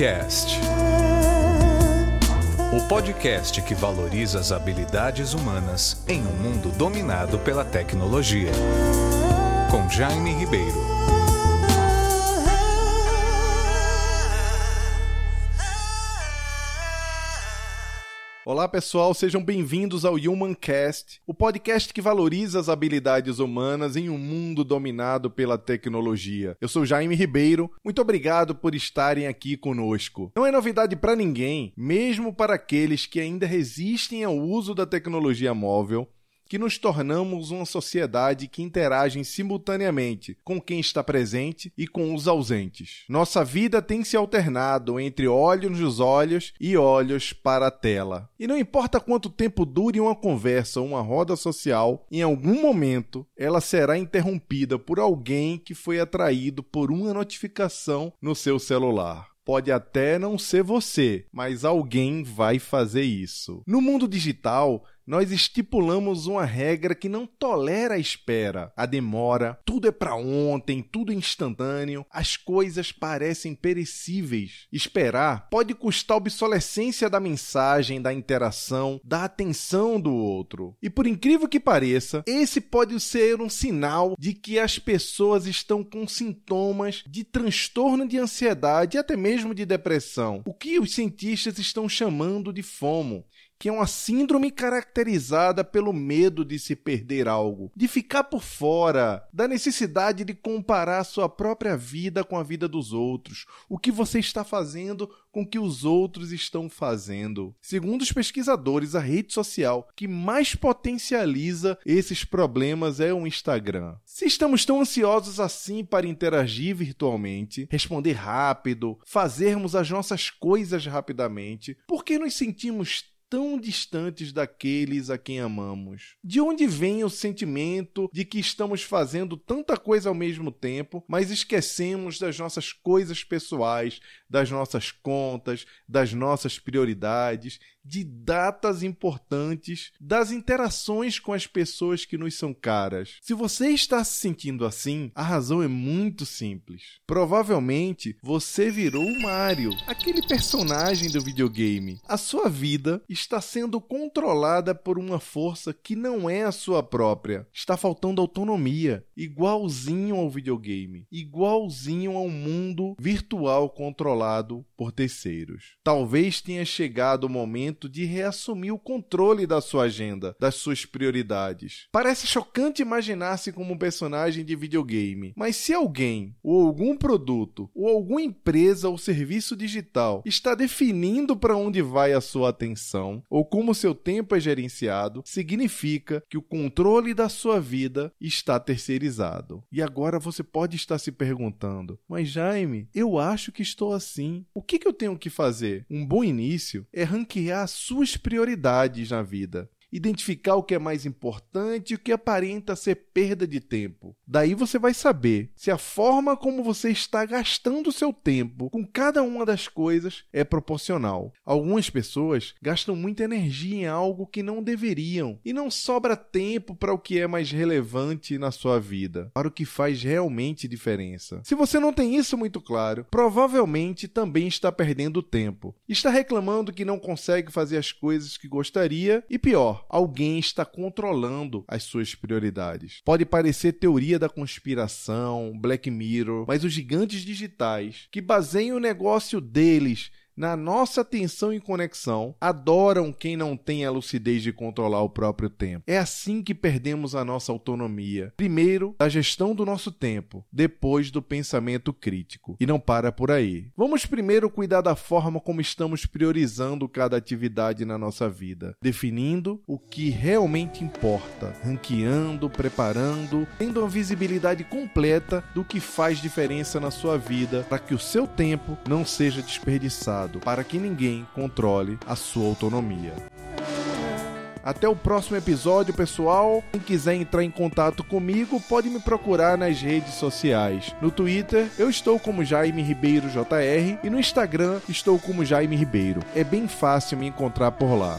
Cast. O podcast que valoriza as habilidades humanas em um mundo dominado pela tecnologia. Com Jaime Ribeiro. Olá pessoal, sejam bem-vindos ao Humancast, o podcast que valoriza as habilidades humanas em um mundo dominado pela tecnologia. Eu sou Jaime Ribeiro, muito obrigado por estarem aqui conosco. Não é novidade para ninguém, mesmo para aqueles que ainda resistem ao uso da tecnologia móvel, que nos tornamos uma sociedade que interage simultaneamente com quem está presente e com os ausentes. Nossa vida tem se alternado entre olhos nos olhos e olhos para a tela. E não importa quanto tempo dure uma conversa ou uma roda social, em algum momento ela será interrompida por alguém que foi atraído por uma notificação no seu celular. Pode até não ser você, mas alguém vai fazer isso. No mundo digital, nós estipulamos uma regra que não tolera a espera, a demora, tudo é para ontem, tudo é instantâneo, as coisas parecem perecíveis. Esperar pode custar obsolescência da mensagem, da interação, da atenção do outro. E por incrível que pareça, esse pode ser um sinal de que as pessoas estão com sintomas de transtorno de ansiedade e até mesmo de depressão, o que os cientistas estão chamando de FOMO que é uma síndrome caracterizada pelo medo de se perder algo, de ficar por fora, da necessidade de comparar sua própria vida com a vida dos outros, o que você está fazendo com o que os outros estão fazendo. Segundo os pesquisadores, a rede social que mais potencializa esses problemas é o Instagram. Se estamos tão ansiosos assim para interagir virtualmente, responder rápido, fazermos as nossas coisas rapidamente, por que nos sentimos tão distantes daqueles a quem amamos? De onde vem o sentimento de que estamos fazendo tanta coisa ao mesmo tempo, mas esquecemos das nossas coisas pessoais, das nossas contas, das nossas prioridades de datas importantes, das interações com as pessoas que nos são caras. Se você está se sentindo assim, a razão é muito simples. Provavelmente você virou o Mario, aquele personagem do videogame. A sua vida está sendo controlada por uma força que não é a sua própria. Está faltando autonomia, igualzinho ao videogame, igualzinho ao mundo virtual controlado por terceiros. Talvez tenha chegado o momento momento de reassumir o controle da sua agenda, das suas prioridades. Parece chocante imaginar-se como um personagem de videogame, mas se alguém, ou algum produto, ou alguma empresa ou serviço digital está definindo para onde vai a sua atenção, ou como seu tempo é gerenciado, significa que o controle da sua vida está terceirizado. E agora você pode estar se perguntando: mas Jaime, eu acho que estou assim. O que, que eu tenho que fazer? Um bom início é ranquear as suas prioridades na vida identificar o que é mais importante e o que aparenta ser perda de tempo. Daí você vai saber se a forma como você está gastando seu tempo com cada uma das coisas é proporcional. Algumas pessoas gastam muita energia em algo que não deveriam e não sobra tempo para o que é mais relevante na sua vida, para o que faz realmente diferença. Se você não tem isso muito claro, provavelmente também está perdendo tempo. Está reclamando que não consegue fazer as coisas que gostaria e pior, alguém está controlando as suas prioridades. Pode parecer teoria da conspiração, Black Mirror, mas os gigantes digitais que baseiam o negócio deles na nossa atenção e conexão, adoram quem não tem a lucidez de controlar o próprio tempo. É assim que perdemos a nossa autonomia. Primeiro, da gestão do nosso tempo, depois do pensamento crítico. E não para por aí. Vamos primeiro cuidar da forma como estamos priorizando cada atividade na nossa vida, definindo o que realmente importa, ranqueando, preparando, tendo uma visibilidade completa do que faz diferença na sua vida para que o seu tempo não seja desperdiçado para que ninguém controle a sua autonomia. Até o próximo episódio, pessoal. Quem quiser entrar em contato comigo, pode me procurar nas redes sociais. No Twitter, eu estou como Jaime Ribeiro JR e no Instagram estou como Jaime Ribeiro. É bem fácil me encontrar por lá.